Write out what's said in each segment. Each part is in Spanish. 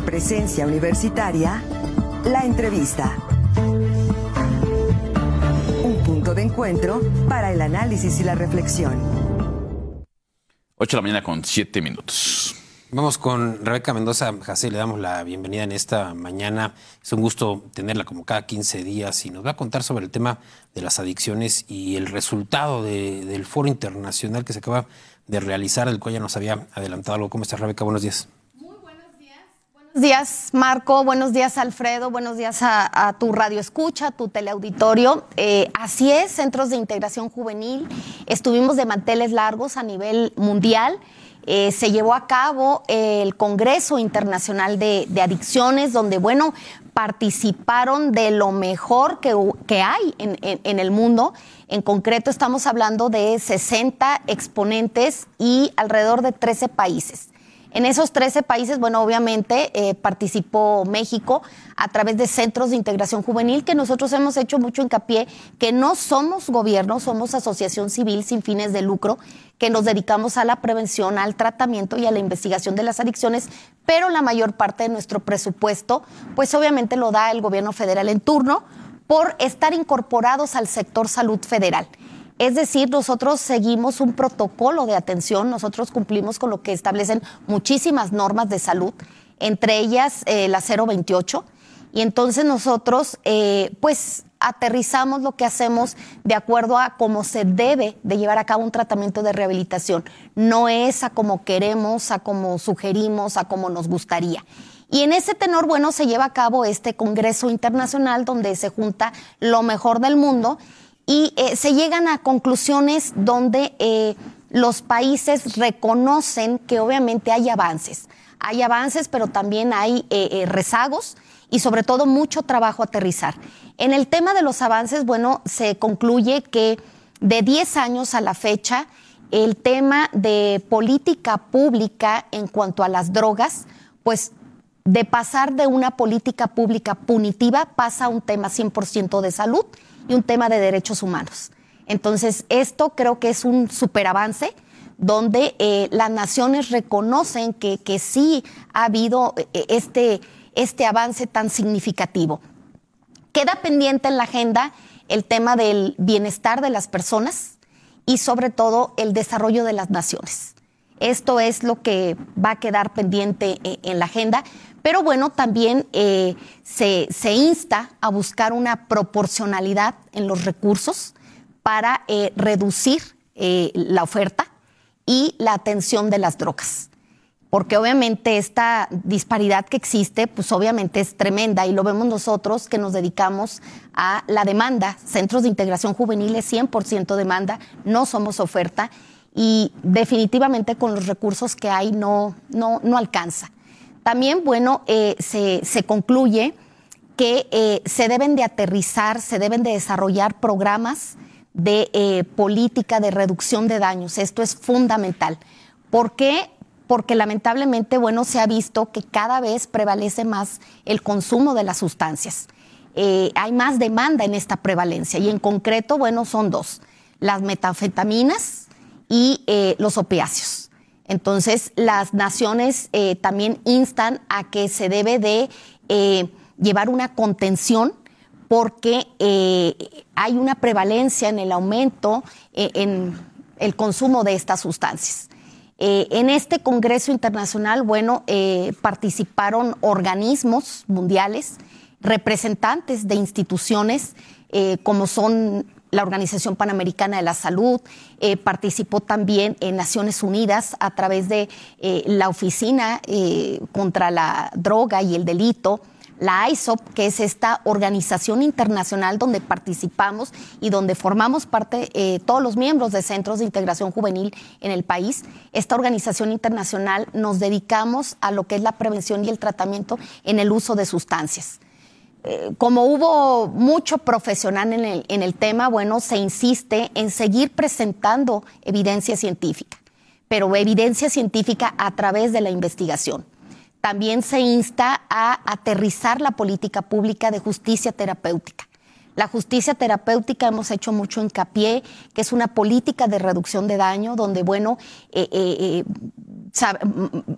en presencia universitaria, la entrevista. Un punto de encuentro para el análisis y la reflexión. 8 de la mañana con 7 minutos. Vamos con Rebeca Mendoza. José, le damos la bienvenida en esta mañana. Es un gusto tenerla como cada 15 días y nos va a contar sobre el tema de las adicciones y el resultado del foro internacional que se acaba de realizar, del cual ya nos había adelantado algo. ¿Cómo estás, Rebeca? Buenos días. Buenos días. Marco. Buenos días, Alfredo. Buenos días a, tu radio escucha, tu teleauditorio. Eh, así es, centros de integración juvenil. Estuvimos de manteles largos a nivel mundial. Eh, se llevó a cabo el Congreso Internacional de, Adicciones, donde, bueno, participaron de lo mejor que, hay en, en, el mundo. En concreto, estamos hablando de 60 exponentes y alrededor de 13 países. En esos 13 países, bueno, obviamente eh, participó México a través de centros de integración juvenil que nosotros hemos hecho mucho hincapié que no somos gobierno, somos asociación civil sin fines de lucro, que nos dedicamos a la prevención, al tratamiento y a la investigación de las adicciones, pero la mayor parte de nuestro presupuesto, pues obviamente lo da el gobierno federal en turno por estar incorporados al sector salud federal. Es decir, nosotros seguimos un protocolo de atención, nosotros cumplimos con lo que establecen muchísimas normas de salud, entre ellas eh, la 028, y entonces nosotros, eh, pues, aterrizamos lo que hacemos de acuerdo a cómo se debe de llevar a cabo un tratamiento de rehabilitación. No es a como queremos, a como sugerimos, a como nos gustaría. Y en ese tenor, bueno, se lleva a cabo este Congreso Internacional donde se junta lo mejor del mundo y eh, se llegan a conclusiones donde eh, los países reconocen que obviamente hay avances. Hay avances, pero también hay eh, rezagos y sobre todo mucho trabajo a aterrizar. En el tema de los avances, bueno, se concluye que de 10 años a la fecha, el tema de política pública en cuanto a las drogas, pues de pasar de una política pública punitiva pasa a un tema 100% de salud y un tema de derechos humanos. Entonces, esto creo que es un superavance donde eh, las naciones reconocen que, que, sí ha habido eh, este, este avance tan significativo. Queda pendiente en la agenda el tema del bienestar de las personas y sobre todo el desarrollo de las naciones. Esto es lo que va a quedar pendiente eh, en la agenda, pero bueno, también eh, se, insta a buscar una proporcionalidad en los recursos para eh, reducir la oferta y la atención de las drogas. Porque obviamente esta disparidad que existe, pues obviamente es tremenda y lo vemos nosotros que nos dedicamos a la demanda. Centros de integración juvenil es 100% demanda, no somos oferta y definitivamente con los recursos que hay no, no, no alcanza. También, bueno, eh, se, concluye que eh, se deben de aterrizar, se deben de desarrollar programas de eh, política de reducción de daños. Esto es fundamental. ¿Por qué? Porque lamentablemente, bueno, se ha visto que cada vez prevalece más el consumo de las sustancias. hay más demanda en esta prevalencia y en concreto, bueno, son dos, las metanfetaminas y los opiáceos. Entonces, las naciones eh, también instan a que se debe de eh, llevar una contención porque eh, hay una prevalencia en el aumento en el consumo de estas sustancias. en este Congreso Internacional, bueno, participaron organismos mundiales, representantes de instituciones como son la Organización Panamericana de la Salud, eh, participó también en Naciones Unidas a través de eh, la Oficina eh, contra la Droga y el Delito, la ISOP, que es esta organización internacional donde participamos y donde formamos parte todos los miembros de centros de integración juvenil en el país. Esta organización internacional nos dedicamos a lo que es la prevención y el tratamiento en el uso de sustancias. Eh, como hubo mucho profesional en el, en el tema, bueno, se insiste en seguir presentando evidencia científica, pero evidencia científica a través de la investigación. También se insta a aterrizar la política pública de justicia terapéutica. La justicia terapéutica hemos hecho mucho hincapié, que es una política de reducción de daño, donde, bueno, eh, eh,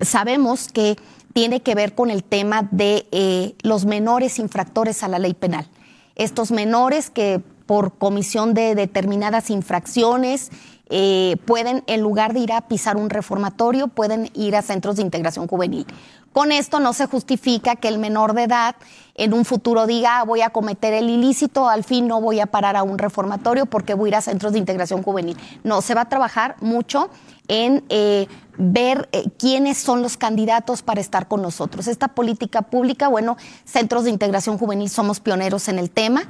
sabemos que tiene que ver con el tema de eh, los menores infractores a la ley penal. Estos menores que por comisión de determinadas infracciones eh, pueden, en lugar de ir a pisar un reformatorio, pueden ir a centros de integración juvenil. Con esto no se justifica que el menor de edad en un futuro diga ah, voy a cometer el ilícito, al fin no voy a parar a un reformatorio porque voy a ir a centros de integración juvenil. No, se va a trabajar mucho en eh, ver eh, quiénes son los candidatos para estar con nosotros. Esta política pública, bueno, centros de integración juvenil somos pioneros en el tema.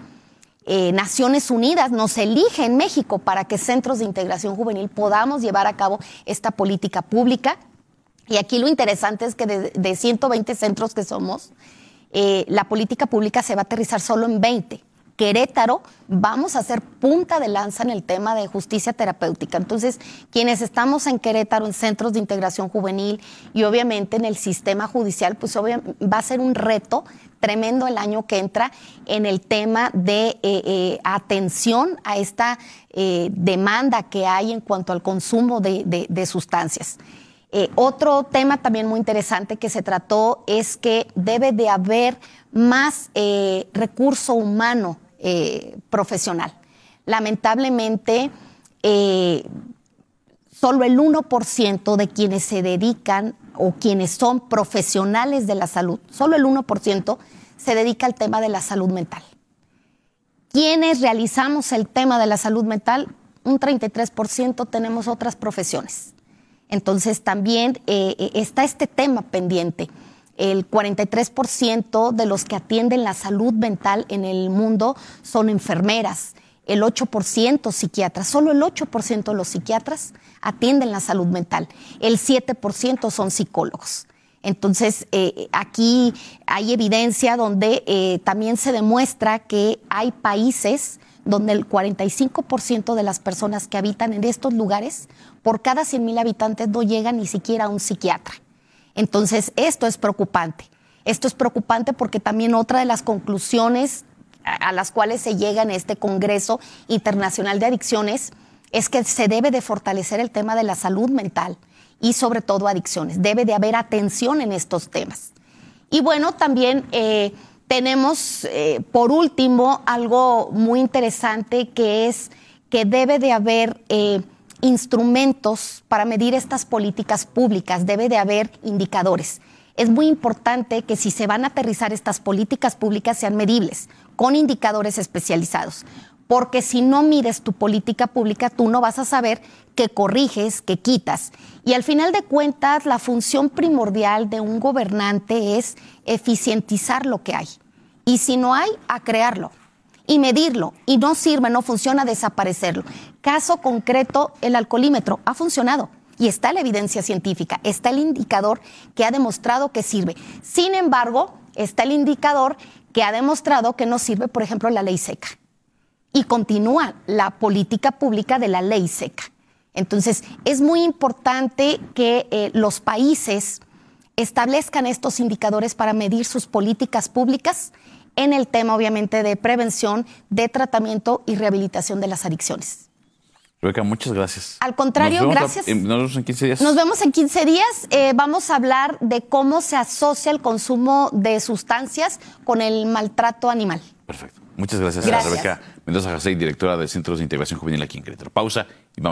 Eh, Naciones Unidas nos elige en México para que centros de integración juvenil podamos llevar a cabo esta política pública. Y aquí lo interesante es que de, 120 centros que somos, la política pública se va a aterrizar solo en 20. Querétaro, vamos a hacer punta de lanza en el tema de justicia terapéutica. Entonces, quienes estamos en Querétaro, en centros de integración juvenil y obviamente en el sistema judicial, pues va a ser un reto tremendo el año que entra en el tema de eh, eh, atención a esta eh, demanda que hay en cuanto al consumo de, sustancias. otro tema también muy interesante que se trató es que debe de haber más recurso humano profesional. Lamentablemente, solo el 1% de quienes se dedican o quienes son profesionales de la salud, solo el 1% se dedica al tema de la salud mental. Quienes realizamos el tema de la salud mental, un 33% tenemos otras profesiones. Entonces también eh, eh, está este tema pendiente. El 43% de los que atienden la salud mental en el mundo son enfermeras, el 8% psiquiatras, solo el 8% de los psiquiatras atienden la salud mental, el 7% son psicólogos. Entonces, eh, aquí hay evidencia donde eh, también se demuestra que hay países donde el 45% de las personas que habitan en estos lugares, por cada 100.000 habitantes, no llegan ni siquiera a un psiquiatra. Entonces, esto es preocupante. Esto es preocupante porque también otra de las conclusiones a las cuales se llega en este Congreso Internacional de Adicciones es que se debe de fortalecer el tema de la salud mental y sobre todo adicciones. Debe de haber atención en estos temas. Y bueno, también eh, tenemos, eh, por último, algo muy interesante que es que debe de haber eh, instrumentos para medir estas políticas públicas, debe de haber indicadores. Es muy importante que si se van a aterrizar estas políticas públicas sean medibles, con indicadores especializados porque si no mides tu política pública, tú no vas a saber qué corriges, qué quitas. Y al final de cuentas, la función primordial de un gobernante es eficientizar lo que hay. Y si no hay, a crearlo y medirlo. Y no sirve, no funciona, desaparecerlo. Caso concreto, el alcoholímetro ha funcionado. Y está la evidencia científica, está el indicador que ha demostrado que sirve. Sin embargo, está el indicador que ha demostrado que no sirve, por ejemplo, la ley seca y continúa la política pública de la ley seca. Entonces, es muy importante que eh, los países establezcan estos indicadores para medir sus políticas públicas en el tema, obviamente, de prevención, de tratamiento y rehabilitación de las adicciones. Rebeca, muchas gracias. Al contrario, gracias. nos vemos en 15 días. Nos vemos en 15 días. Eh, vamos a hablar de cómo se asocia el consumo de sustancias con el maltrato animal. Perfecto. Muchas gracias, a Rebeca Mendoza José, directora de Centros de Integración Juvenil aquí en Querétaro. Pausa y vamos.